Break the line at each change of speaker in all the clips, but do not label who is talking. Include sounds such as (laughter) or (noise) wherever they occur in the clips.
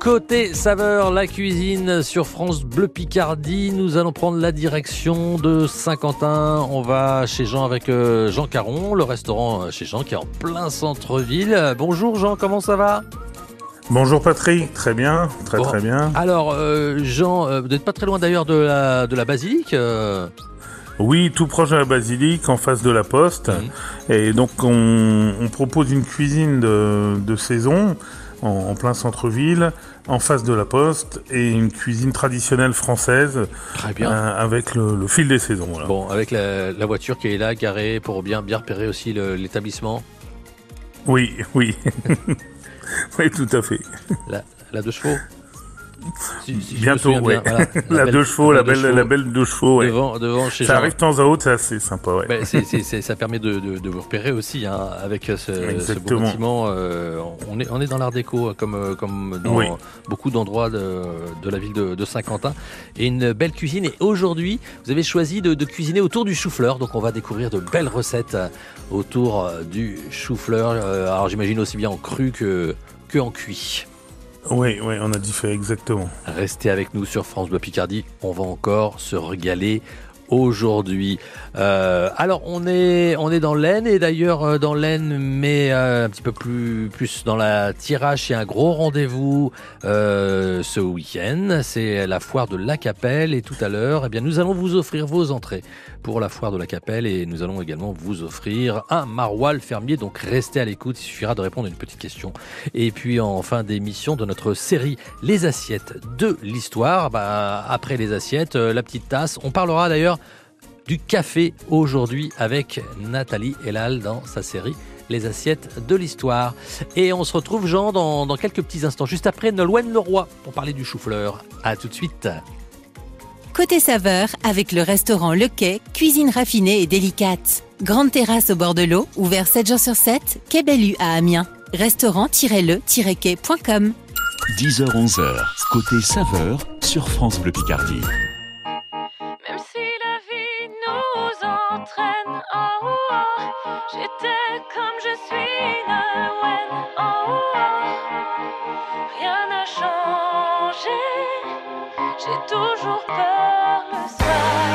Côté saveur, la cuisine sur France Bleu Picardie. Nous allons prendre la direction de Saint-Quentin. On va chez Jean avec euh, Jean Caron, le restaurant chez Jean qui est en plein centre-ville. Bonjour Jean, comment ça va?
Bonjour Patrick, très bien, très
Bon.
très bien.
Alors euh, Jean, euh, vous n'êtes pas très loin d'ailleurs de la, de la basilique euh,
Oui, tout proche de la basilique, en face de la poste.
Mhm.
Et donc on, on propose une cuisine de, de saison en, en plein centre-ville, en face de la poste, et une cuisine traditionnelle française
Très bien.
euh, avec le, le fil des saisons. voilà.
Bon, avec la, la voiture qui est là, garée pour bien, bien repérer aussi l'établissement.
Oui, oui. (laughs) oui, tout à fait.
La, la deux chevaux Si- si
Bientôt,
bien, voilà. (laughs)
La,
belle-
deux chevaux, la,
deux
belle,
chevaux
la belle deux chevaux, ouais.
devant, devant chez
Ça
Jean.
arrive de temps à autre, c'est assez sympa, ouais.
Ben, ça permet de, de- de vous repérer aussi hein, avec ce, ce beau bâtiment. euh, on, est, on est dans l'art déco comme, euh, comme dans
Oui.
beaucoup d'endroits de, de la ville de, Saint-Quentin. Et une belle cuisine. Et aujourd'hui, vous avez choisi de, cuisiner autour du chou-fleur. Donc on va découvrir de belles recettes euh, autour du chou-fleur. Alors j'imagine aussi bien en cru que, que en cuit.
Oui, oui, on a dit fait exactement.
Restez avec nous sur France Bleu Picardie. On va encore se régaler aujourd'hui. Euh, alors on est on est dans l'Aisne et d'ailleurs euh, dans l'Aisne mais euh, un petit peu plus plus dans la tirage il y a un gros rendez-vous euh, ce week-end c'est la foire de la Capelle et tout à l'heure eh bien nous allons vous offrir vos entrées pour la foire de la Capelle et nous allons également vous offrir un maroilles fermier donc restez à l'écoute il suffira de répondre à une petite question et puis en fin d'émission de notre série Les assiettes de l'histoire, bah, après les assiettes, euh, la petite tasse. On parlera d'ailleurs du café aujourd'hui avec Nathalie Elal dans sa série Les assiettes de l'histoire. Et on se retrouve, Jean, dans, dans quelques petits instants, juste après Nolwenn Leroy, pour parler du chou-fleur. À tout de suite.
Côté saveur, avec le restaurant Le Quai, cuisine raffinée et délicate. Grande terrasse au bord de l'eau, ouvert 7 jours sur 7, Quai Bellu à Amiens. Restaurant-le-quai.com
10h-11h, côté saveur sur France Bleu Picardie.
J'étais comme je suis Nolwenn, rien n'a changé, j'ai toujours peur le soir,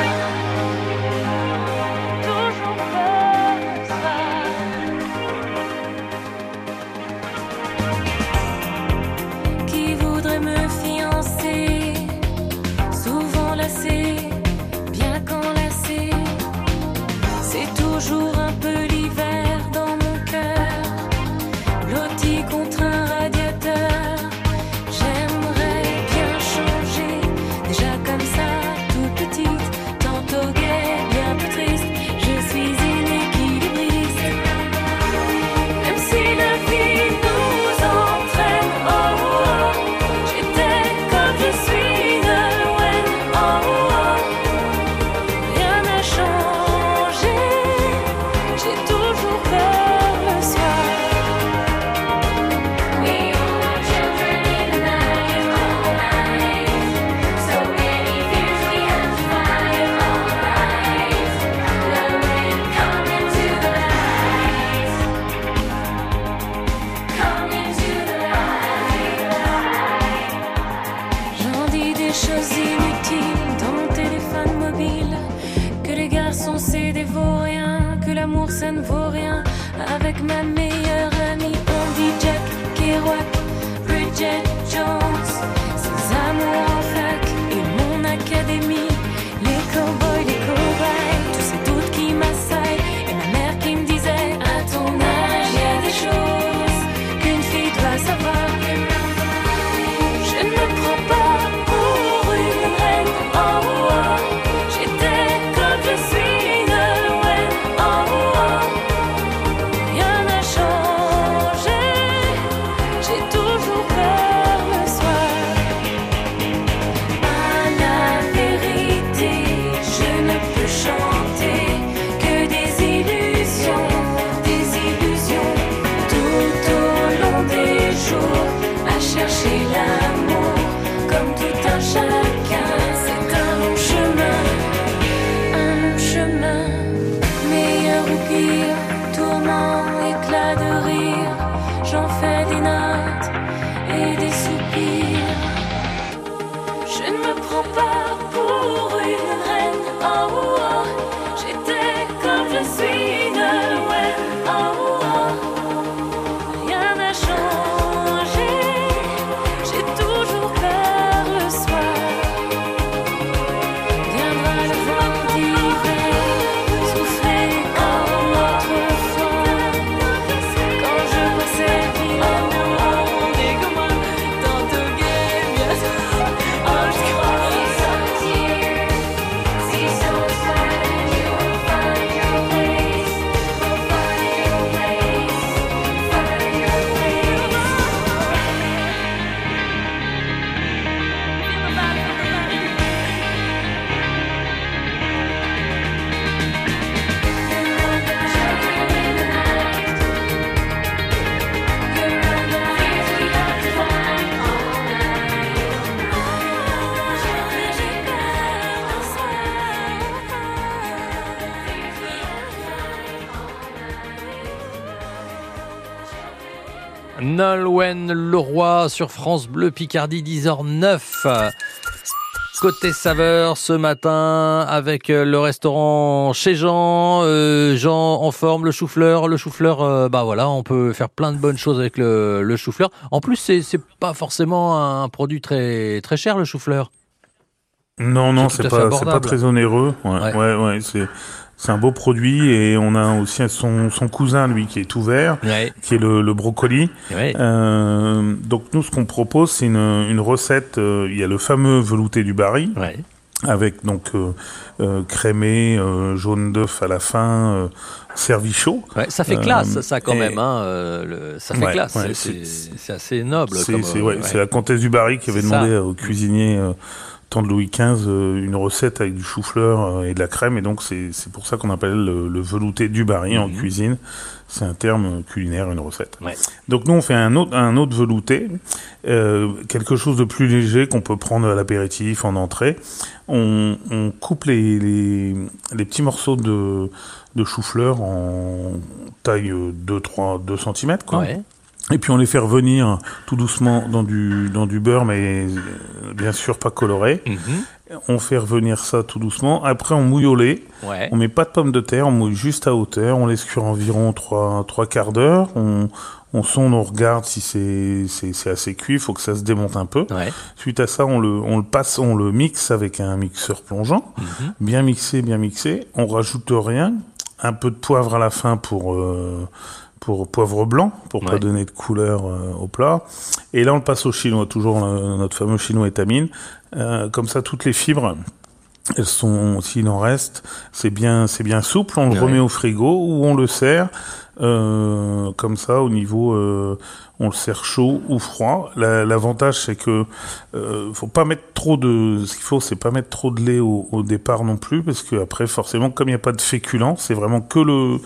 Leroy sur France Bleu Picardie 10h09. Côté saveur ce matin avec euh, le restaurant chez Jean, euh, Jean en forme, le chou-fleur, le chou-fleur, euh, bah voilà, on peut faire plein de bonnes choses avec le, le chou-fleur. En plus, c'est pas forcément un produit très très cher le chou-fleur.
Non, non,
C'est
pas, pas très onéreux. Ouais,
Ouais.
ouais, ouais, c'est, c'est un beau produit et on a aussi son, son cousin, lui, qui est tout vert,
Ouais,
qui est le, le brocoli.
ouais.
Euh, donc nous, ce qu'on propose, c'est une, une recette. euh, il y a le fameux velouté du Barry
ouais.
avec donc euh, crémé, jaune d'œuf à la fin, servi chaud.
Ça fait classe, ça quand
et-
même. Hein, le- ça fait classe. c'est- assez noble.
C'est ouais, la comtesse du Barry qui avait demandé
ça.
au cuisinier temps de Louis XV euh, une recette avec du chou-fleur euh, et de la crème et donc c'est pour ça qu'on appelle le, le velouté du Barry en
Mhm.
cuisine. C'est un terme culinaire, une recette.
Ouais.
Donc nous on fait un autre un autre velouté, euh, quelque chose de plus léger qu'on peut prendre à l'apéritif en entrée. On, on coupe les, les, les petits morceaux de, de chou-fleur en taille euh, 2 3 2 cm quoi.
Ouais.
Et puis on les fait revenir tout doucement dans du dans du beurre, mais euh, bien sûr pas coloré.
Mhm.
On fait revenir ça tout doucement. Après on mouille au lait.
Ouais.
On met pas de pommes de terre, on mouille juste à hauteur. On laisse cuire environ trois trois quarts d'heure. On on sonde, on regarde si c'est c'est c'est assez cuit. Il faut que ça se démonte un peu.
Ouais.
Suite à ça, on le on le passe, on le mixe avec un mixeur plongeant.
Mhm.
Bien mixé, bien mixé. On rajoute rien. Un peu de poivre à la fin pour euh, pour poivre blanc pour pas
Ouais.
donner de couleur euh, au plat. Et là, on le passe au chinois, toujours notre fameux chinois étamine. Euh, comme ça, toutes les fibres. Elles sont, s'il en reste, c'est bien, c'est bien souple. On le remet au frigo ou on le sert euh, comme ça au niveau, on le sert chaud ou froid. La- L'avantage c'est que faut pas mettre trop de, ce qu'il faut c'est pas mettre trop de lait au, au départ non plus parce que après forcément comme il n'y a pas de féculent, c'est vraiment que le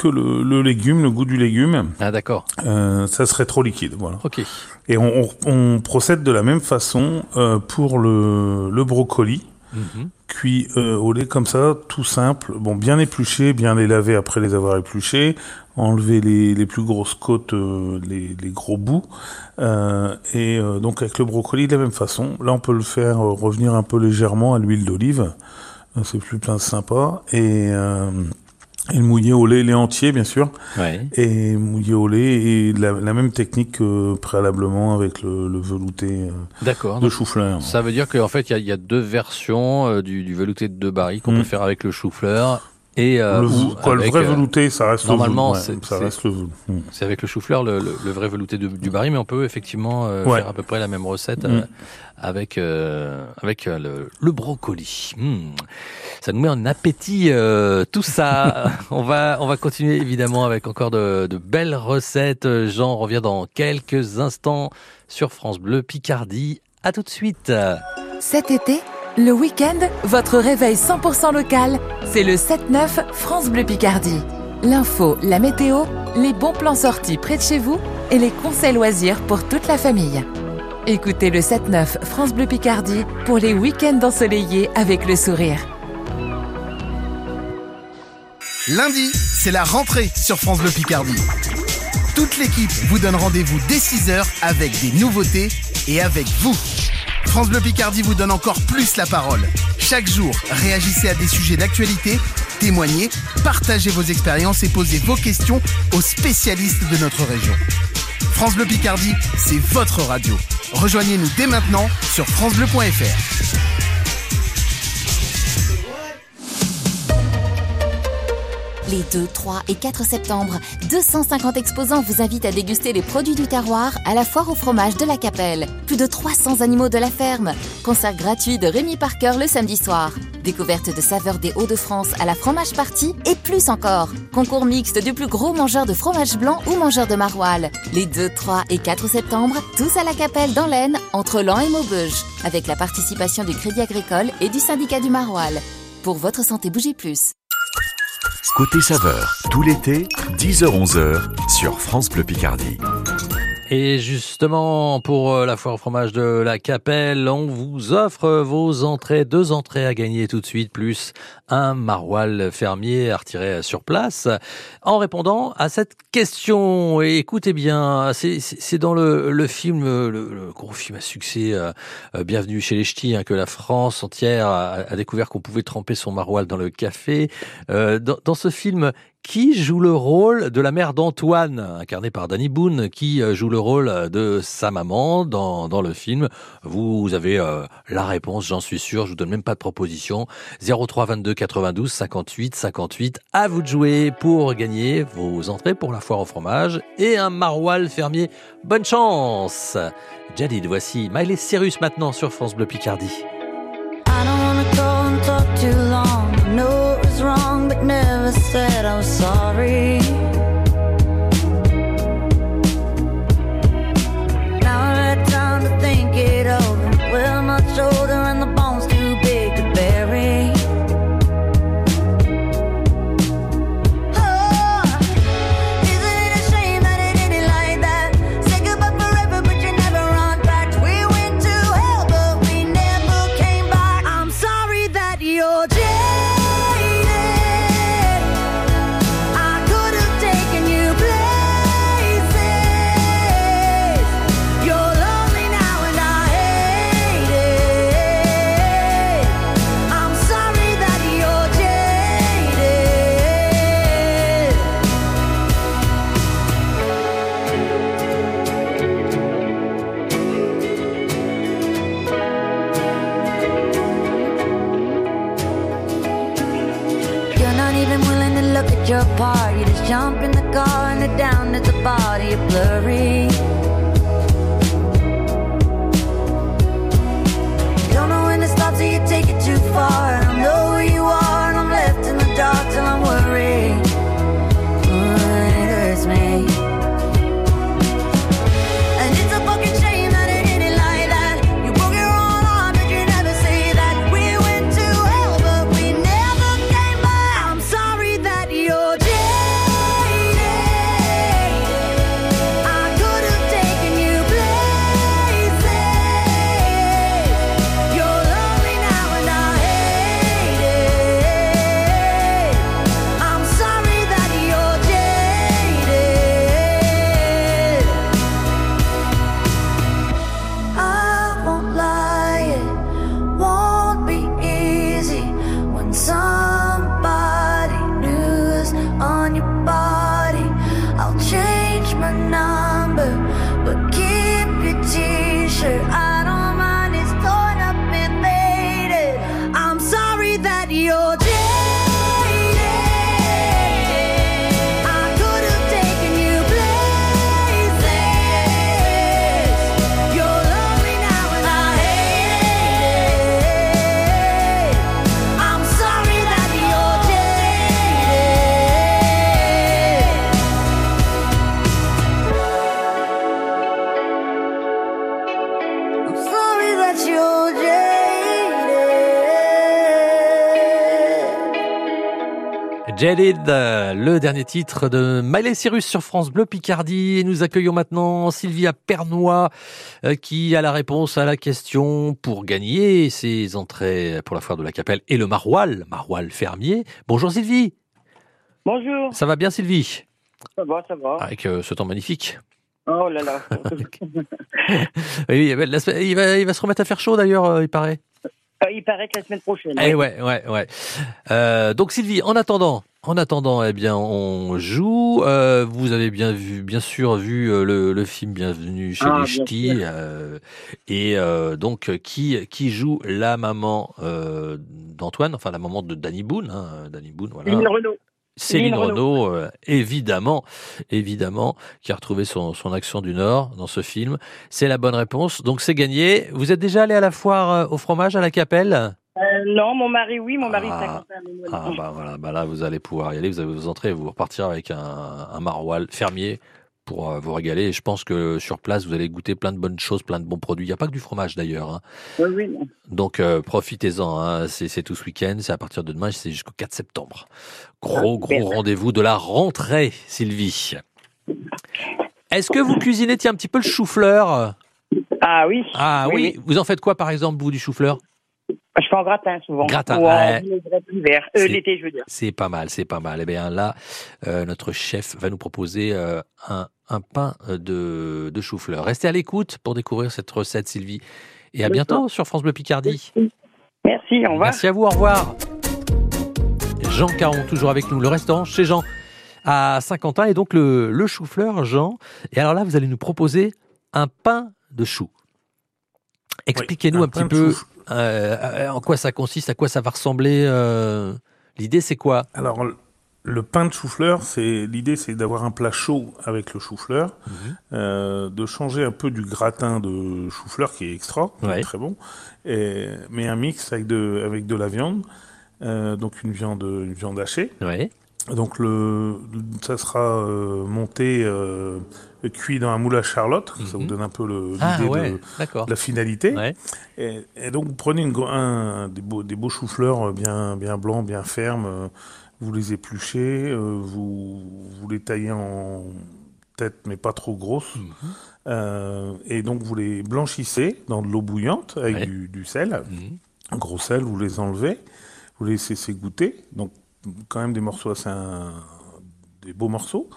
que le, le légume, le goût du légume,
Ah d'accord.
euh, ça serait trop liquide, voilà.
Ok.
Et on, on, on procède de la même façon euh, pour le, le brocoli
Mhm.
cuit euh, au lait comme ça, tout simple. Bon, bien épluché, bien les laver après les avoir épluchés, enlever les, les plus grosses côtes, les, les gros bouts. Et donc avec le brocoli de la même façon. Là, on peut le faire revenir un peu légèrement à l'huile d'olive. C'est plus plein sympa. Et, et le mouiller au lait, lait entier, bien sûr.
Ouais.
Et mouiller au lait et la, la même technique que préalablement avec le, le velouté euh, de chou-fleur.
Ça veut dire qu'en fait, il y a- il y, a deux versions euh, du, du velouté de deux barils qu'on
Mm.
peut faire avec le chou-fleur et euh,
le,
ou
quoi, le
avec,
vrai
euh,
velouté, ça reste
normalement,
le velouté.
c'est-
ça
c'est-
reste le velouté.
C'est avec le chou-fleur, le, le- le vrai velouté de- du baril, mais on peut effectivement euh,
Ouais.
faire à peu près la même recette
Mm.
euh, avec euh, avec euh, le, le brocoli. Mm. Ça nous met en appétit euh, tout ça. (laughs) on va on va continuer évidemment avec encore de, de belles recettes. Jean revient dans quelques instants sur France Bleu Picardie. À tout de suite.
Cet été, le week-end, votre réveil 100% local, c'est le 7-9 France Bleu Picardie. L'info, la météo, les bons plans sortis près de chez vous et les conseils loisirs pour toute la famille. Écoutez le 7-9 France Bleu Picardie pour les week-ends ensoleillés avec le sourire.
Lundi, c'est la rentrée sur France Bleu Picardie. Toute l'équipe vous donne rendez-vous dès 6h avec des nouveautés et avec vous. France Bleu Picardie vous donne encore plus la parole. Chaque jour, réagissez à des sujets d'actualité, témoignez, partagez vos expériences et posez vos questions aux spécialistes de notre région. France Bleu Picardie, c'est votre radio. Rejoignez-nous dès maintenant sur francebleu.fr.
Les 2, 3 et 4 septembre, 250 exposants vous invitent à déguster les produits du terroir à la foire au fromage de la Capelle. Plus de 300 animaux de la ferme. Concert gratuit de Rémi Parker le samedi soir. Découverte de saveurs des Hauts-de-France à la fromage party et plus encore. Concours mixte du plus gros mangeur de fromage blanc ou mangeur de maroilles. Les 2, 3 et 4 septembre, tous à la Capelle dans l'Aisne, entre Lan et Maubeuge. Avec la participation du Crédit Agricole et du syndicat du maroilles. Pour votre santé, bougez plus.
Côté saveur, tout l'été, 10h-11h sur France Bleu Picardie.
Et justement, pour euh, la foire au fromage de la Capelle, on vous offre vos entrées, deux entrées à gagner tout de suite, plus un maroilles fermier à retirer sur place. En répondant à cette question, et écoutez bien, c'est dans le, le film, le, gros film à succès, euh, euh, Bienvenue chez les Ch'tis, hein, que la France entière a, découvert qu'on pouvait tremper son maroilles dans le café. dans, dans ce film, qui joue le rôle de la mère d'Antoine, incarnée par Danny Boone, qui euh, joue le rôle de sa maman dans, dans le film? Vous avez euh, la réponse, j'en suis sûr, je vous donne même pas de proposition. 03 22 92 58 58. À vous de jouer pour gagner vos entrées pour la foire au fromage et un maroilles fermier. Bonne chance Jadid, voici Miley Cyrus maintenant sur France Bleu Picardie.
said I'm sorry. Jump in the car and head down to the body You're blurry. Don't know when to stop till you take it too far. I don't know
Jaded, le dernier titre de Miley Cyrus sur France Bleu Picardie. Et nous accueillons maintenant Sylvia Pernois euh, qui a la réponse à la question pour gagner ses entrées pour la foire de la Capelle et le maroilles, maroilles fermier. Bonjour Sylvie.
Bonjour.
Ça va bien Sylvie?
Ça va, ça va.
Avec euh, ce temps magnifique.
Oh là là. (laughs)
Oui, il, va, il va se remettre à faire chaud d'ailleurs, euh, il paraît.
Il paraît que la semaine prochaine.
Eh ouais, ouais, ouais. Euh, donc Sylvie, en attendant, en attendant, eh bien, on joue. Euh, vous avez bien vu, bien sûr, vu euh, le, le film Bienvenue chez
Ah,
les Ch'tis. euh, et euh, donc, qui qui joue la maman euh, d'Antoine, enfin la maman de Danny Boone, hein, Danny Boone, voilà.
Céline Renaud.
Céline Renaud, euh, évidemment, évidemment, qui a retrouvé son, son accent du Nord dans ce film. C'est la bonne réponse. Donc c'est gagné. Vous êtes déjà allé à la foire au fromage à la Capelle?
Euh, non, mon mari, oui, mon mari,
Ah.
51 mais moi,
Ah bah voilà, bah là vous allez pouvoir y aller, vous allez vous entrer, vous repartir avec un, un maroilles fermier pour euh, vous régaler. Et je pense que sur place vous allez goûter plein de bonnes choses, plein de bons produits. Il n'y a pas que du fromage d'ailleurs. hein.
Oui, oui.
Donc euh, profitez-en, hein. c'est tout ce week-end, c'est à partir de demain, c'est jusqu'au 4 septembre. Gros
Ah,
gros rendez-vous de la rentrée, Sylvie. Est-ce que vous cuisinez tiens, un petit peu le chou-fleur?
Ah oui.
Ah oui, vous en faites quoi par exemple vous du chou-fleur?
Je fais en gratin souvent.
Gratin,
Ou en l'hiver. Euh,
C'est-
l'été, je veux dire.
C'est pas mal, c'est pas mal. Eh bien là, euh, notre chef va nous proposer euh, un, un pain euh, de, de chou-fleur. Restez à l'écoute pour découvrir cette recette, Sylvie. Et à bientôt sur France Bleu Picardie.
Merci, au revoir.
Merci à vous, au revoir. Jean Caron, toujours avec nous. Le restaurant chez Jean à Saint-Quentin et donc le, le chou-fleur, Jean. Et alors là, vous allez nous proposer un pain de chou. Expliquez-nous
un
un, petit
pain de
peu
chou.
Euh, euh, en quoi ça consiste, à quoi ça va ressembler. euh, L'idée, c'est quoi?
Alors, le- pain de chou-fleur, c'est l'idée, c'est d'avoir un plat chaud avec le chou-fleur,
Mhm.
euh, de changer un peu du gratin de chou-fleur qui est extra,
Ouais.
très bon, et, mais un mix avec de avec de la viande, euh, donc une viande une viande hachée.
Ouais.
Donc le ça sera euh, monté cuit dans un moule à charlotte, ça vous
Mhm.
donne un peu
Ah
l'idée
ouais,
de la finalité.
Ouais.
Et, et donc vous prenez une, un, des beaux, des beaux choux-fleurs bien, bien blancs, bien fermes, euh, vous les épluchez, euh, vous, vous les taillez en tête mais pas trop grosses,
Mhm.
Euh, et donc vous les blanchissez dans de l'eau bouillante avec
Ouais.
du, du sel,
Mhm.
un gros sel, vous les enlevez, vous les laissez s'égoutter, donc quand même des morceaux assez un- des beaux morceaux.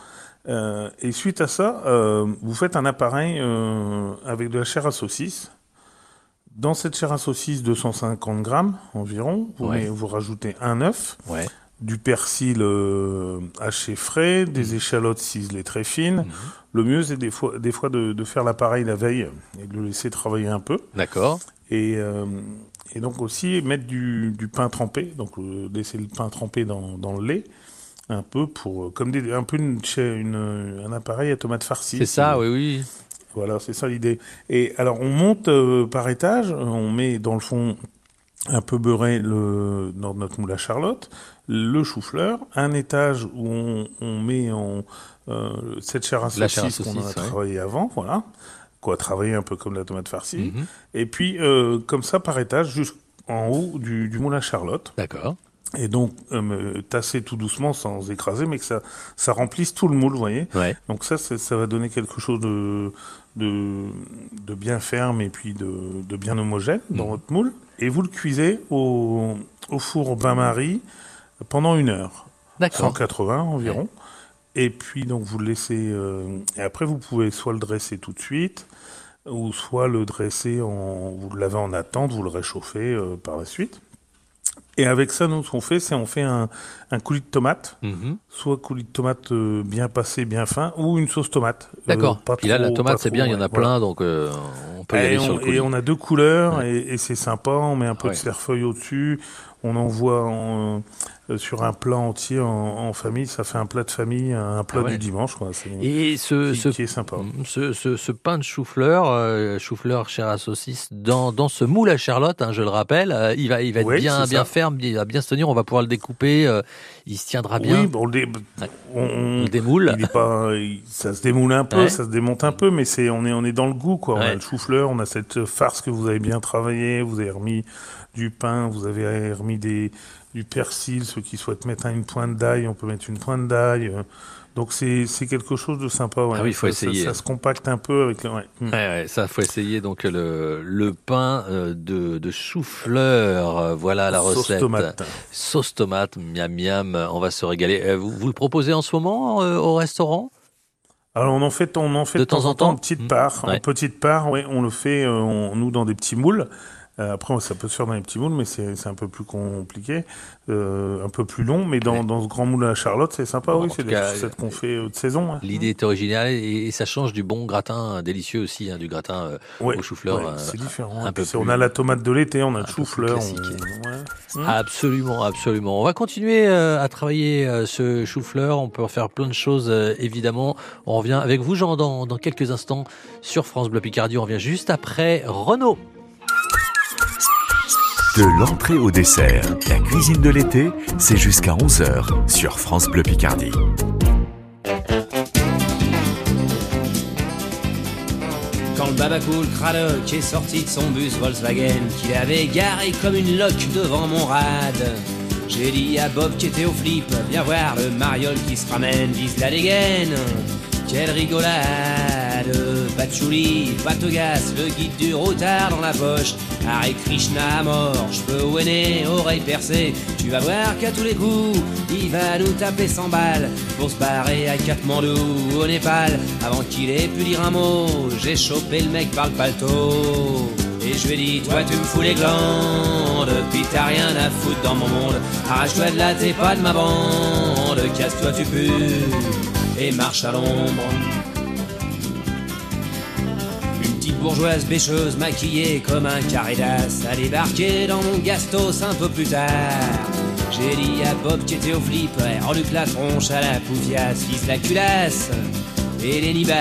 Euh, et suite à ça, euh, vous faites un appareil euh, avec de la chair à saucisse. Dans cette chair à saucisse, 250 grammes environ, vous,
Ouais.
met- vous rajoutez un œuf,
Ouais.
du persil euh, haché frais, des échalotes ciselées très fines.
Mhm.
Le mieux, c'est des fois, des fois de, de faire l'appareil la veille et de le laisser travailler un peu.
D'accord.
Et, euh, et donc aussi mettre du, du pain trempé, donc euh, laisser le pain trempé dans, dans le lait, un peu pour, euh, comme des, un peu une, une- un appareil à tomates farcies.
C'est ça, oui, oui.
Voilà, c'est ça l'idée. Et alors on monte euh, par étage, on met dans le fond un peu beurré le, dans notre moule à charlotte, le chou-fleur, un étage où on, on met en, euh, cette chair à saucisse qu'on a
ouais.
travaillé avant, voilà, quoi, travailler un peu comme la tomate farcie.
Mhm.
Et puis, euh, comme ça, par étage, jusqu'en haut du, du moule à charlotte.
D'accord.
Et donc, euh, tasser tout doucement sans écraser, mais que ça, ça remplisse tout le moule, vous voyez.
Ouais.
Donc ça, ça va donner quelque chose de, de, de bien ferme et puis de, de bien homogène dans
Mhm.
votre moule. Et vous le cuisez au, au four bain-marie pendant une heure.
D'accord.
180 environ. Et puis donc vous le laissez. euh, et après vous pouvez soit le dresser tout de suite, ou soit le dresser en. Vous lavez en attente, vous le réchauffez euh, par la suite. Et avec ça, nous, ce qu'on fait, c'est on fait un, un coulis de tomate,
Mhm.
soit coulis de tomate euh, bien passé, bien fin, ou une sauce tomate. Euh,
D'accord. Puis là, la tomate, c'est bien, il y en a
voilà.
plein, donc euh, on peut y
Et
aller
on,
sur le
et
coulis.
on a deux couleurs
Ouais.
et, et c'est sympa. On met un peu
Ouais.
de cerfeuil au-dessus. On envoie en, euh, sur un plat entier en, en famille. Ça fait un plat de famille, un plat
Ah ouais.
du dimanche. Quoi.
Et ce,
qui,
ce,
qui est sympa.
ce, ce, ce pain de chou-fleur, euh, chou-fleur chair à saucisse, dans, dans ce moule à Charlotte, hein, je le rappelle, euh, il va, il va être bien, bien
ça.
ferme, il va bien se tenir, on va pouvoir le découper, euh, il se tiendra bien.
Oui, bon, dé- on,
le démoule.
il est pas, il- ça se démoule un peu, ça se démonte un peu, mais c'est, on est, on est dans le goût, quoi. On
Ouais.
a le chou-fleur, on a cette farce que vous avez bien travaillé, vous avez remis du pain, vous avez remis des, du persil, ceux qui souhaitent mettre une pointe d'ail, on peut mettre une pointe d'ail. euh. Donc c'est, quelque chose de sympa, ouais.
Ah oui, il faut
Ça-
essayer.
Ça, se compacte un peu avec le, ouais. Mm.
Ouais, ouais, ça faut essayer donc le, le pain euh, de, de chou-fleur, euh, voilà la
Sauce
recette.
tomate.
Sauce tomate, miam miam, on va se régaler. Euh, Vous, vous le proposez en ce moment euh, au restaurant?
Alors on en fait, on en fait
De temps en temps
en petite
Mmh.
part,
Ouais.
en petite part. Oui, on le fait euh, on- nous dans des petits moules. Euh, après, ça peut se faire dans les petits moules, mais c'est un peu plus compliqué, euh, un peu plus long. Mais dans, dans ce grand moule à Charlotte, c'est sympa.
Bon,
oui, c'est des recettes qu'on fait euh, de saison. hein.
L'idée est originale et, et ça change du bon gratin délicieux aussi, hein, du gratin euh,
Ouais,
au chou-fleur.
ouais, c'est différent.
un peu
on a la tomate de l'été, on a le chou-fleur. on-. Mmh.
Absolument, absolument. On va continuer euh, à travailler ce chou-fleur. On peut en faire plein de choses, évidemment. On revient avec vous, Jean, dans, dans quelques instants sur France Bleu Picardie. On revient juste après Renault.
De l'entrée au dessert, la cuisine de l'été, c'est jusqu'à 11h sur France Bleu Picardie.
Quand le babacool Cradock est sorti de son bus Volkswagen qu'il avait garé comme une loque devant mon rad. J'ai dit à Bob qui était au flip, viens voir le mariole qui se ramène, vise la dégaine. Quelle rigolade, patchouli, patogas, le guide du routard dans la poche. Hare Krishna à mort, cheveux nez, oreilles percées. Tu vas voir qu'à tous les coups, il va nous taper 100 balles pour se barrer à Katmandou au Népal. Avant qu'il ait pu dire un mot, j'ai chopé le mec par le paletot. Et je lui ai dit, toi tu me fous les glandes, puis t'as rien à foutre dans mon monde. Arrache-toi de là, t'es pas de ma bande, casse-toi tu pues, et marche à l'ombre. Une petite bourgeoise bêcheuse maquillée comme un carré d'as a débarqué dans mon gastos un peu plus tard. J'ai dit à Bob qui était au flip, ouais, reluque la tronche à la poufiasse, vise la culasse et les nibards.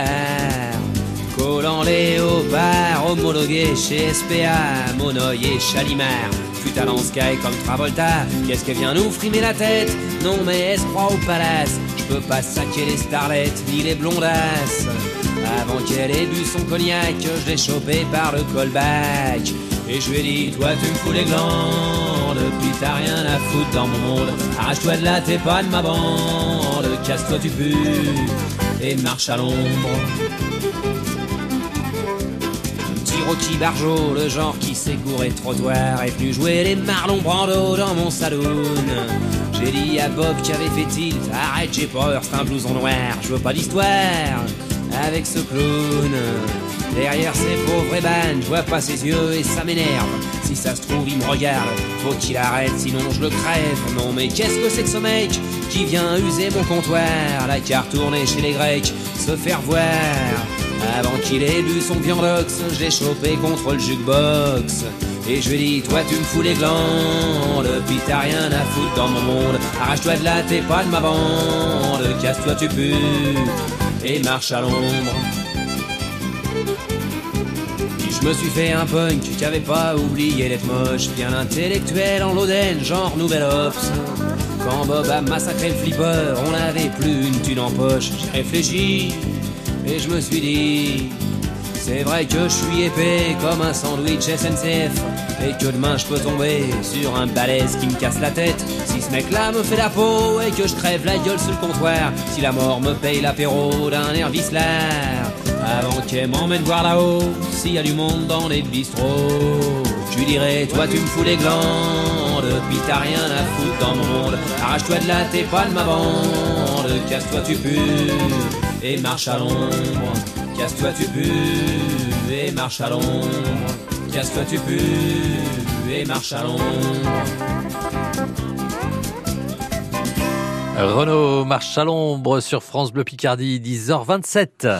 Collant léopard, homologué chez SPA, Monoï et Chalimard. Dans Sky comme Travolta, qu'est-ce qu'elle vient nous frimer la tête? Non mais elle se croit au palace, je peux pas saquer les starlettes ni les blondasses. Avant qu'elle ait bu son cognac, je l'ai chopé par le callback. Et je lui ai dit, toi tu me fous les glandes, puis t'as rien à foutre dans mon monde. Arrache-toi de là, t'es pas de ma bande, casse-toi tu pues, et marche à l'ombre. Rocky Barjo, le genre qui gouré de trottoir, est venu jouer les Marlon Brando dans mon saloon. J'ai dit à Bob qui avait fait tilt, arrête j'ai peur, c'est un blouson noir, je veux pas d'histoire avec ce clown. Derrière ces pauvres ébanes, je vois pas ses yeux et ça m'énerve. Si ça se trouve, il me regarde, faut qu'il arrête, sinon je le crève. Non mais qu'est-ce que c'est que ce mec qui vient user mon comptoir? La carte tournée chez les Grecs, se faire voir. Avant qu'il ait bu son viandox, je l'ai chopé contre le jukebox. Et je lui dit, toi tu me fous les glandes, puis t'as rien à foutre dans mon monde. Arrache-toi de là, t'es pas de ma bande, casse-toi tu pues, et marche à l'ombre. Je me suis fait un punk qui avait pas oublié d'être moche, bien intellectuel en l'Oden, genre Nouvelle Ops. Quand Bob a massacré le flipper, on n'avait plus une thune en poche. J'ai réfléchi et je me suis dit, c'est vrai que je suis épais comme un sandwich SNCF et que demain je peux tomber sur un balèze qui me casse la tête. Si ce mec-là me fait la peau et que je crève la gueule sur le comptoir, si la mort me paye l'apéro d'un air vicelard, avant qu'elle m'emmène voir là-haut, s'il y a du monde dans les bistrots, je lui dirais, toi tu me fous les glandes, puis t'as rien à foutre dans mon monde. Arrache-toi de là, t'es pas de ma bande, casse-toi tu pues, et marche à l'ombre. Casse-toi tu pues, et marche à l'ombre. Casse-toi tu pues, et marche à l'ombre.
Renault marche à l'ombre sur France Bleu Picardie, 10h27.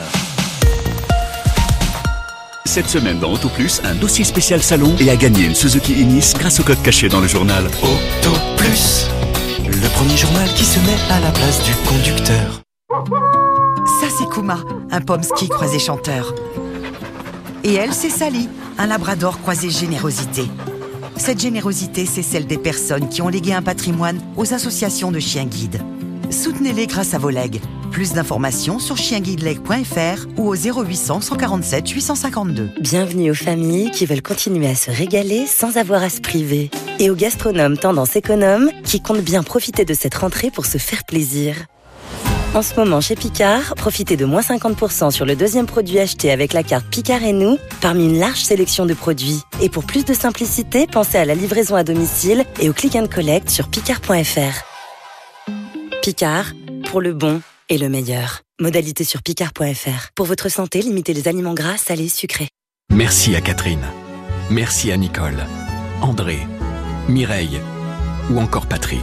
Cette semaine dans Auto Plus, un dossier spécial salon et à gagner une Suzuki Ignis grâce au code caché dans le journal.
Auto Plus, le premier journal qui se met à la place du conducteur.
C'est Kuma, un pomsky croisé chanteur. Et elle, c'est Sally, un labrador croisé générosité. Cette générosité, c'est celle des personnes qui ont légué un patrimoine aux associations de chiens guides. Soutenez-les grâce à vos legs. Plus d'informations sur chienguideleg.fr ou au 0800 147 852.
Bienvenue aux familles qui veulent continuer à se régaler sans avoir à se priver. Et aux gastronomes tendance économe qui comptent bien profiter de cette rentrée pour se faire plaisir. En ce moment, chez Picard, profitez de moins 50% sur le deuxième produit acheté avec la carte Picard et nous, parmi une large sélection de produits. Et pour plus de simplicité, pensez à la livraison à domicile et au click and collect sur picard.fr. Picard, pour le bon, et le meilleur. Modalité sur picard.fr. Pour votre santé, limitez les aliments gras, salés, sucrés.
Merci à Catherine. Merci à Nicole, André, Mireille ou encore Patrick.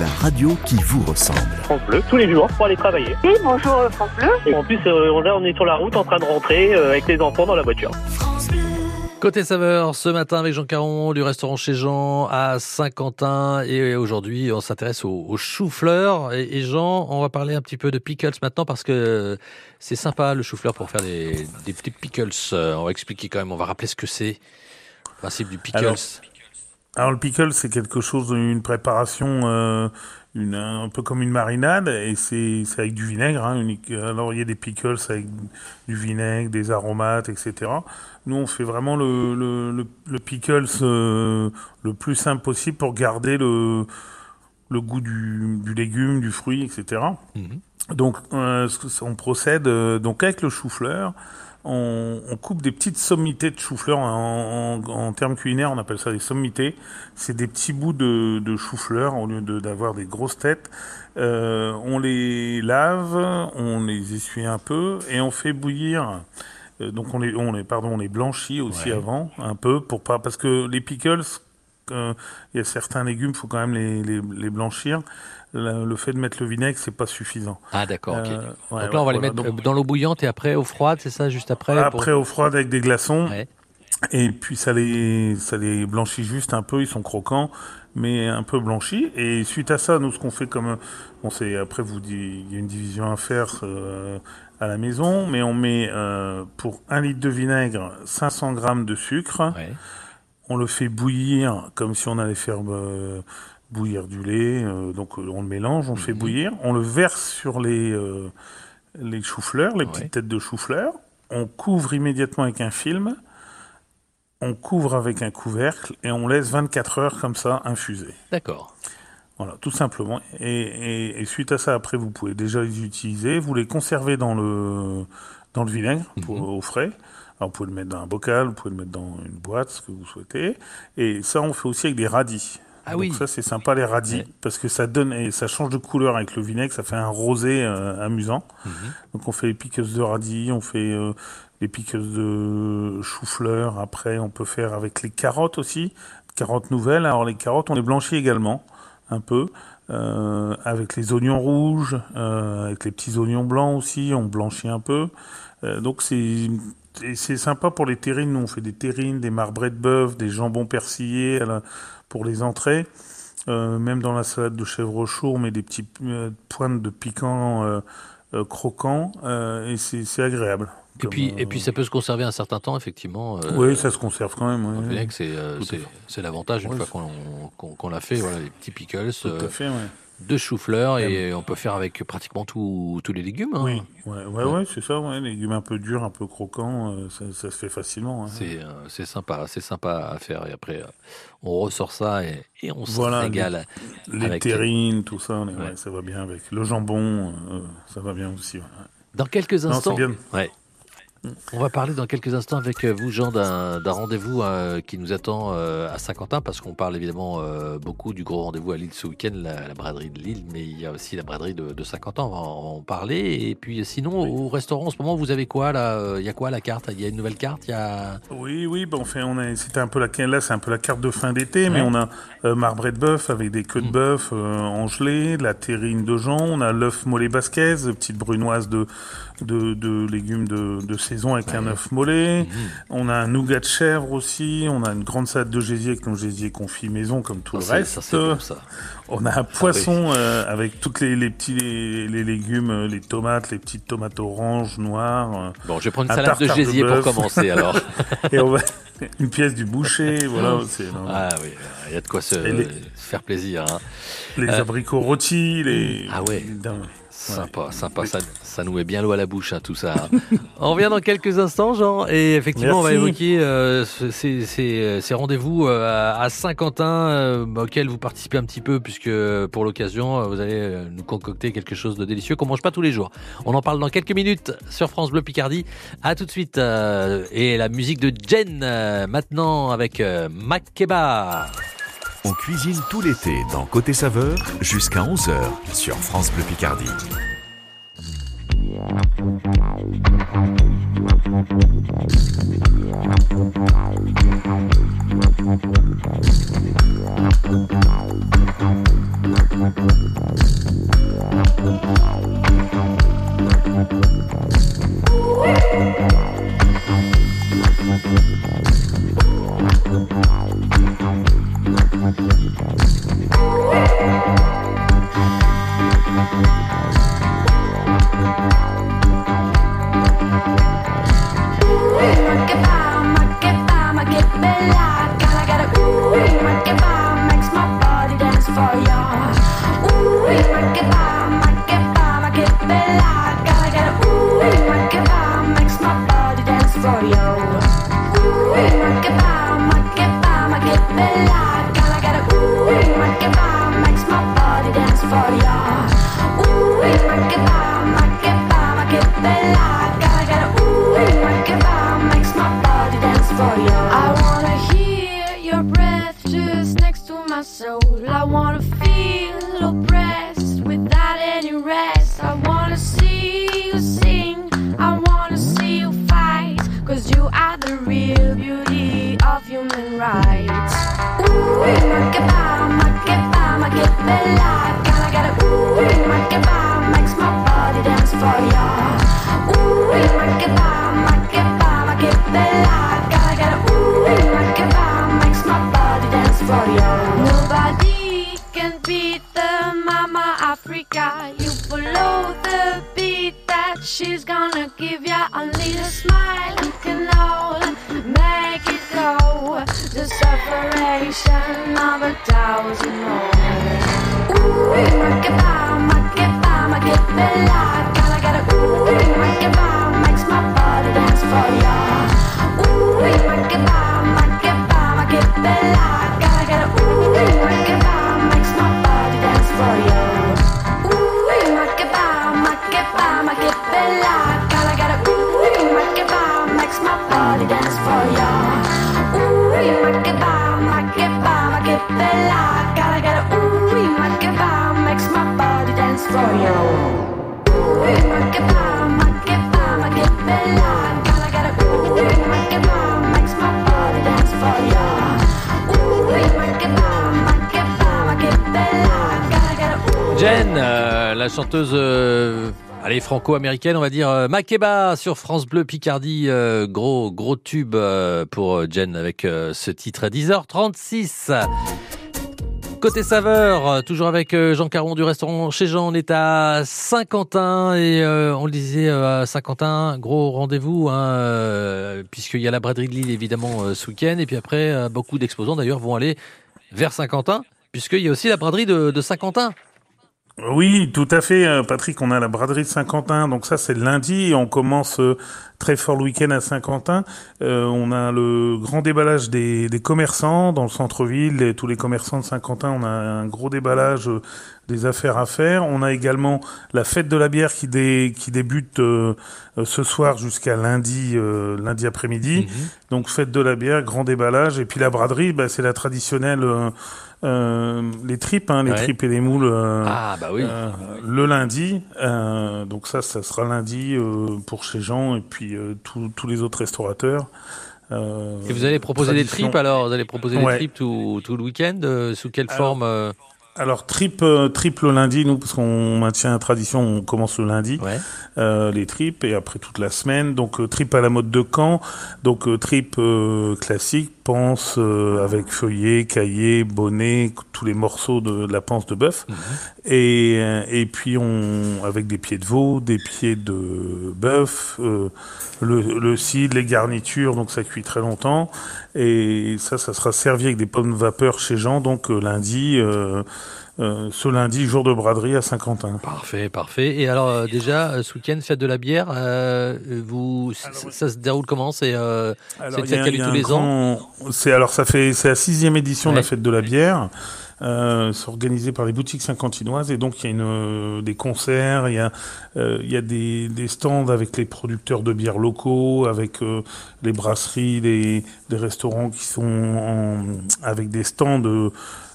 la radio qui vous ressemble.
France Bleu, tous les jours pour aller travailler.
Oui, bonjour euh, France Bleu.
Et en plus, euh, là, on est sur la route en train de rentrer euh, avec les enfants dans la voiture.
Côté saveur, ce matin avec Jean Caron du restaurant chez Jean à Saint-Quentin et aujourd'hui on s'intéresse au, au chou-fleur et, et Jean, on va parler un petit peu de pickles maintenant parce que c'est sympa le chou-fleur pour faire des, des petits pickles. Euh, On va expliquer quand même, on va rappeler ce que c'est. Le principe du pickles.
Alors, Alors le pickle, c'est quelque chose, une préparation, euh, une, un peu comme une marinade, et c'est c'est avec du vinaigre. Hein, unique. Alors il y a des pickles avec du vinaigre, des aromates, etc. Nous, on fait vraiment le, le, le, le pickles euh, le plus simple possible pour garder le, le goût du, du légume, du fruit, etc. Donc, euh, on procède euh, donc avec le chou-fleur. On, on coupe des petites sommités de chou-fleur. En, en, en termes culinaires, on appelle ça des sommités. C'est des petits bouts de, de chou-fleur au lieu de- d'avoir des grosses têtes. Euh, on les lave, on les essuie un peu et on fait bouillir. Euh, donc on les, on les, pardon, on les blanchit aussi
Ouais.
avant un peu pour pas parce que les pickles, euh, il y a certains légumes, faut quand même les, les, les blanchir. Le, le fait de mettre le vinaigre, c'est pas suffisant.
Ah d'accord.
Euh,
Donc là on va les mettre
Donc,
dans l'eau bouillante et après eau froide, c'est ça juste après pour-
après eau froide avec des glaçons. Et puis ça les, ça les blanchit juste un peu, ils sont croquants, mais un peu blanchis. Et suite à ça, nous ce qu'on fait comme, on sait, après vous il y a une division à faire euh, à la maison, mais on met euh, pour un litre de vinaigre 500 grammes de sucre. On le fait bouillir comme si on allait faire euh, bouillir du lait. euh, donc euh, on le mélange, on le fait bouillir, on le verse sur les euh, les choux-fleurs, les petites têtes de choux-fleurs. On couvre immédiatement avec un film. On couvre avec un couvercle et on laisse 24 heures comme ça infuser.
D'accord.
Voilà, tout simplement. Et, et- et suite à ça, après, vous pouvez déjà les utiliser. Vous les conservez dans le, dans le vinaigre pour- au frais. Alors, vous pouvez le mettre dans un bocal, vous pouvez le mettre dans une boîte, ce que vous souhaitez. Et ça, on fait aussi avec des radis.
Ah
Donc
oui.
ça, c'est sympa, les radis, parce que ça donne et ça change de couleur avec le vinaigre, ça fait un rosé euh, amusant. Donc, on fait les piqueuses de radis, on fait euh, les piqueuses de chou-fleur. Après, on peut faire avec les carottes aussi, carottes nouvelles. Alors, les carottes, on les blanchit également un peu. euh, avec les oignons rouges, euh, avec les petits oignons blancs aussi, on blanchit un peu. Euh, donc c'est c'est sympa pour les terrines. Nous on fait des terrines, des marbrés de bœuf, des jambons persillés la- pour les entrées. Euh, même dans la salade de chèvre chaud, on met des petits euh, pointes de piquant euh, euh, croquants euh, et c'est agréable.
Et puis, et puis ça peut se conserver un certain temps, effectivement.
Oui, ça se conserve quand même. ouais.
C'est l'avantage une
Ouais,
fois qu'on l'a fait. Voilà, les petits pickles,
Tout à fait, ouais.
De chou-fleur et on peut faire avec pratiquement tous les légumes. hein.
Oui, ouais, ouais, ouais, c'est ça, ouais, légumes un peu durs, un peu croquants, euh, ça, ça se fait facilement. hein.
C'est euh, c'est sympa, c'est sympa à faire. Et après, euh, on ressort ça et, et on se
Voilà,
régale.
Les, les
avec-
terrines, tout ça, ça va bien avec. Le jambon, ça va bien aussi.
Dans quelques
Non,
instants,
bien.
On va parler dans quelques instants avec euh, vous, Jean, d'un rendez-vous euh, qui nous attend euh, à Saint-Quentin, parce qu'on parle évidemment euh, beaucoup du gros rendez-vous à Lille ce week-end, la, la braderie de Lille, mais il y a aussi la braderie de, de Saint-Quentin, on va en, parler. Et puis sinon, au restaurant, en ce moment, vous avez quoi là Il y a quoi la carte? Il y a une nouvelle carte? Il y a...
Oui, oui, bah, enfin, on a, c'était un peu la, là, c'est un peu la carte de fin d'été, mais on a marbré de bœuf avec des queues de bœuf euh, en gelée, de la terrine de Jean, on a l'œuf mollet basquez, petite brunoise de, de, de légumes de, de saison avec un œuf mollet, on a un nougat de chèvre aussi, on a une grande salade de gésier avec nos gésiers confits maison comme tout
Ah,
le
c'est-
reste.
ça, c'est bon, ça.
On a un poisson euh, avec toutes les, les petits les, les légumes, euh, les tomates, les petites tomates oranges, noires. euh,
Bon, je vais prendre une
un
salade de gésier pour commencer, alors. (laughs)
Et on va une pièce du boucher, (laughs) voilà.
Ah oui, il y a de quoi se,
Et les-
se faire plaisir. hein.
Les
Euh,
abricots rôtis, les.
Ah ouais.
les-
Sympa, sympa. Ça, ça nous met bien l'eau à la bouche, hein, tout ça. on revient dans quelques instants, Jean. Et effectivement, on va évoquer euh, ce- ces, ces- ces rendez-vous euh, à Saint-Quentin euh, auxquels vous participez un petit peu, puisque pour l'occasion, vous allez nous concocter quelque chose de délicieux qu'on mange pas tous les jours. On en parle dans quelques minutes sur France Bleu Picardie. À tout de suite. et la musique de Jen, maintenant avec Makeba.
On cuisine tout l'été dans Côté Saveur jusqu'à 11h sur France Bleu Picardie.
Bye. La chanteuse euh, allez, franco-américaine, on va dire euh, Makeba sur France Bleu Picardie. euh, gros, gros tube pour Jen avec ce titre à 10h36. Côté saveur, toujours avec Jean Caron du restaurant chez Jean, on est à Saint-Quentin et on le disait à Saint-Quentin, gros rendez-vous hein, puisqu'il y a la braderie de Lille évidemment ce week-end et puis après beaucoup d'exposants d'ailleurs vont aller vers Saint-Quentin puisqu'il y a aussi la braderie de, de Saint-Quentin.
Oui, tout à fait, euh, Patrick. On a la braderie de Saint-Quentin, donc ça c'est lundi et on commence euh, très fort le week-end à Saint-Quentin. Euh, on a le grand déballage des, des commerçants dans le centre-ville. Et Tous les commerçants de Saint-Quentin, on a un gros déballage des affaires à faire. On a également la fête de la bière qui, dé- qui débute euh, ce soir jusqu'à lundi, euh, lundi après-midi. Donc fête de la bière, grand déballage et puis la braderie, bah, c'est la traditionnelle. Euh, les tripes, hein, les
Ouais.
tripes et les moules. euh,
Ah, bah oui.
euh, le lundi. Euh, donc ça, ça sera lundi euh, pour chez Jean et puis euh, tous tous les autres restaurateurs. Euh,
Et vous allez proposer des tripes alors? Vous allez proposer
Ouais.
des tripes tout, tout le week-end euh, Sous quelle
Alors,
forme euh?
Alors trip, euh, trip le lundi, nous parce qu'on maintient la tradition, on commence le lundi, euh, les tripes et après toute la semaine. Donc euh, trip à la mode de Caen, donc trip euh, classique, panse euh, avec feuillet, caillé, bonnet, tous les morceaux de, de la panse de bœuf. Et, euh, et puis on avec des pieds de veau, des pieds de bœuf, euh, le, le cidre, les garnitures, donc ça cuit très longtemps. Et ça, ça sera servi avec des pommes vapeur chez Jean, donc euh, lundi. euh, euh, ce lundi, jour de braderie à Saint-Quentin.
Parfait, parfait. Et alors euh, déjà, euh, ce week-end, fête de la bière, euh, vous, ça, ça se déroule comment? C'est euh, une fête qui a lieu tous les ans?
C'est alors ça fait c'est la sixième édition de la fête de la bière. Euh, c'est organisé par les boutiques saint-quentinoises et donc il y a une, euh, des concerts, il y a, euh, il y a des, des stands avec les producteurs de bières locaux, avec les brasseries, les, des restaurants qui sont en- avec des stands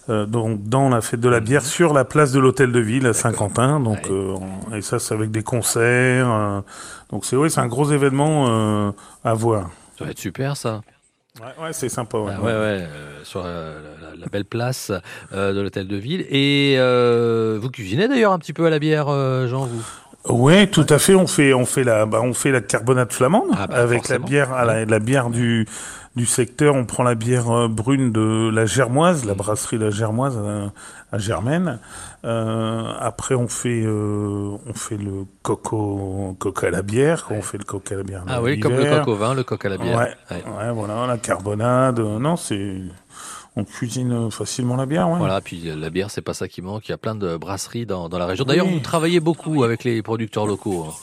donc dans la fête de la bière sur la place de l'hôtel de ville à Saint-Quentin. Donc on- et ça c'est avec des concerts. donc c'est ouais, c'est un gros événement à voir.
Ça va être super ça.
Ouais, ouais, c'est sympa. Ouais,
Ah ouais, ouais, euh, sur euh, la, la belle place euh, de l'hôtel de ville. Et vous cuisinez d'ailleurs un petit peu à la bière, Jean, vous?
Ouais, tout à fait. On fait, on fait la, bah, on fait la carbonate flamande
Ah, bah,
avec
forcément.
la bière, à la, la bière du du secteur. On prend la bière brune de la Germoise, la brasserie La Germoise à, à Germaine. Euh, après, on fait, euh, on fait le coco, coq à la bière. On fait le coq à la bière.
Ah oui, comme le coq au vin, le coq à la bière.
Ouais,
Ouais.
ouais, voilà, la carbonade. euh, Non, c'est, on cuisine facilement la bière. Ouais.
Voilà, puis la bière, c'est pas ça qui manque. Il y a plein de brasseries dans, dans la région. D'ailleurs,
Oui.
vous travaillez beaucoup avec les producteurs locaux. hein.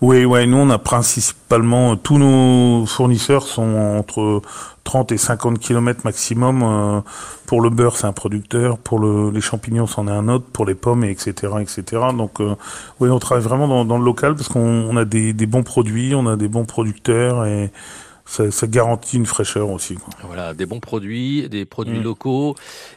Oui, ouais, nous on a principalement tous nos fournisseurs sont entre 30 et 50 kilomètres maximum. euh, pour le beurre, c'est un producteur. Pour le, les champignons, c'en est un autre. Pour les pommes, et etc., etc. Donc, euh, oui, on travaille vraiment dans, dans le local parce qu'on on a des, des bons produits, on a des bons producteurs et ça, ça garantit une fraîcheur aussi. Quoi.
Voilà, des bons produits, des produits
Mm.
locaux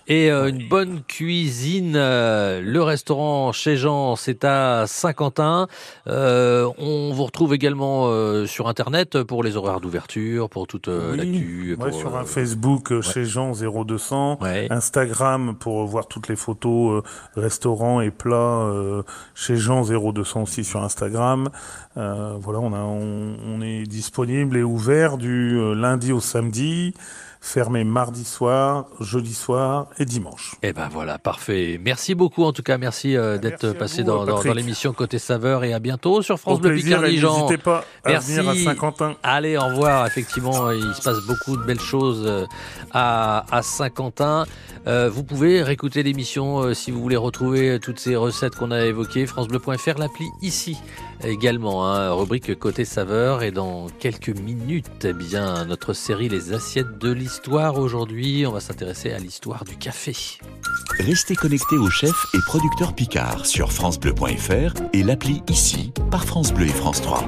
et euh, une bonne cuisine. Euh, le restaurant chez Jean, c'est à Saint-Quentin. Euh, on vous retrouve également euh, sur Internet pour les horaires d'ouverture, pour toute
Oui,
l'actu.
ouais, sur un Facebook chez Jean 0200, Instagram pour voir toutes les photos restaurants et plats chez Jean 0200 aussi sur Instagram. Voilà, on a on, on est disponible et ouvert du euh, lundi au samedi, fermé mardi soir, jeudi soir et dimanche.
Eh ben voilà, parfait. Merci beaucoup en tout cas, merci euh, d'être passé
vous,
dans, dans-
Patrick.
dans l'émission Côté Saveur et à bientôt sur France Bleu Picardie
n'hésitez pas à
merci.
venir à Saint-Quentin.
Allez, au revoir. Effectivement, il se passe beaucoup de belles choses euh, à, à Saint-Quentin. Euh, vous pouvez réécouter l'émission euh, si vous voulez retrouver toutes ces recettes qu'on a évoquées. FranceBleu.fr, l'appli ici également, hein, rubrique Côté Saveur. Et dans quelques minutes, eh bien, notre série Les assiettes de l'histoire. Aujourd'hui, on va s'intéresser à l'histoire du café.
Restez connectés aux chefs et producteurs Picard sur FranceBleu.fr et l'appli ici par France Bleu et France 3.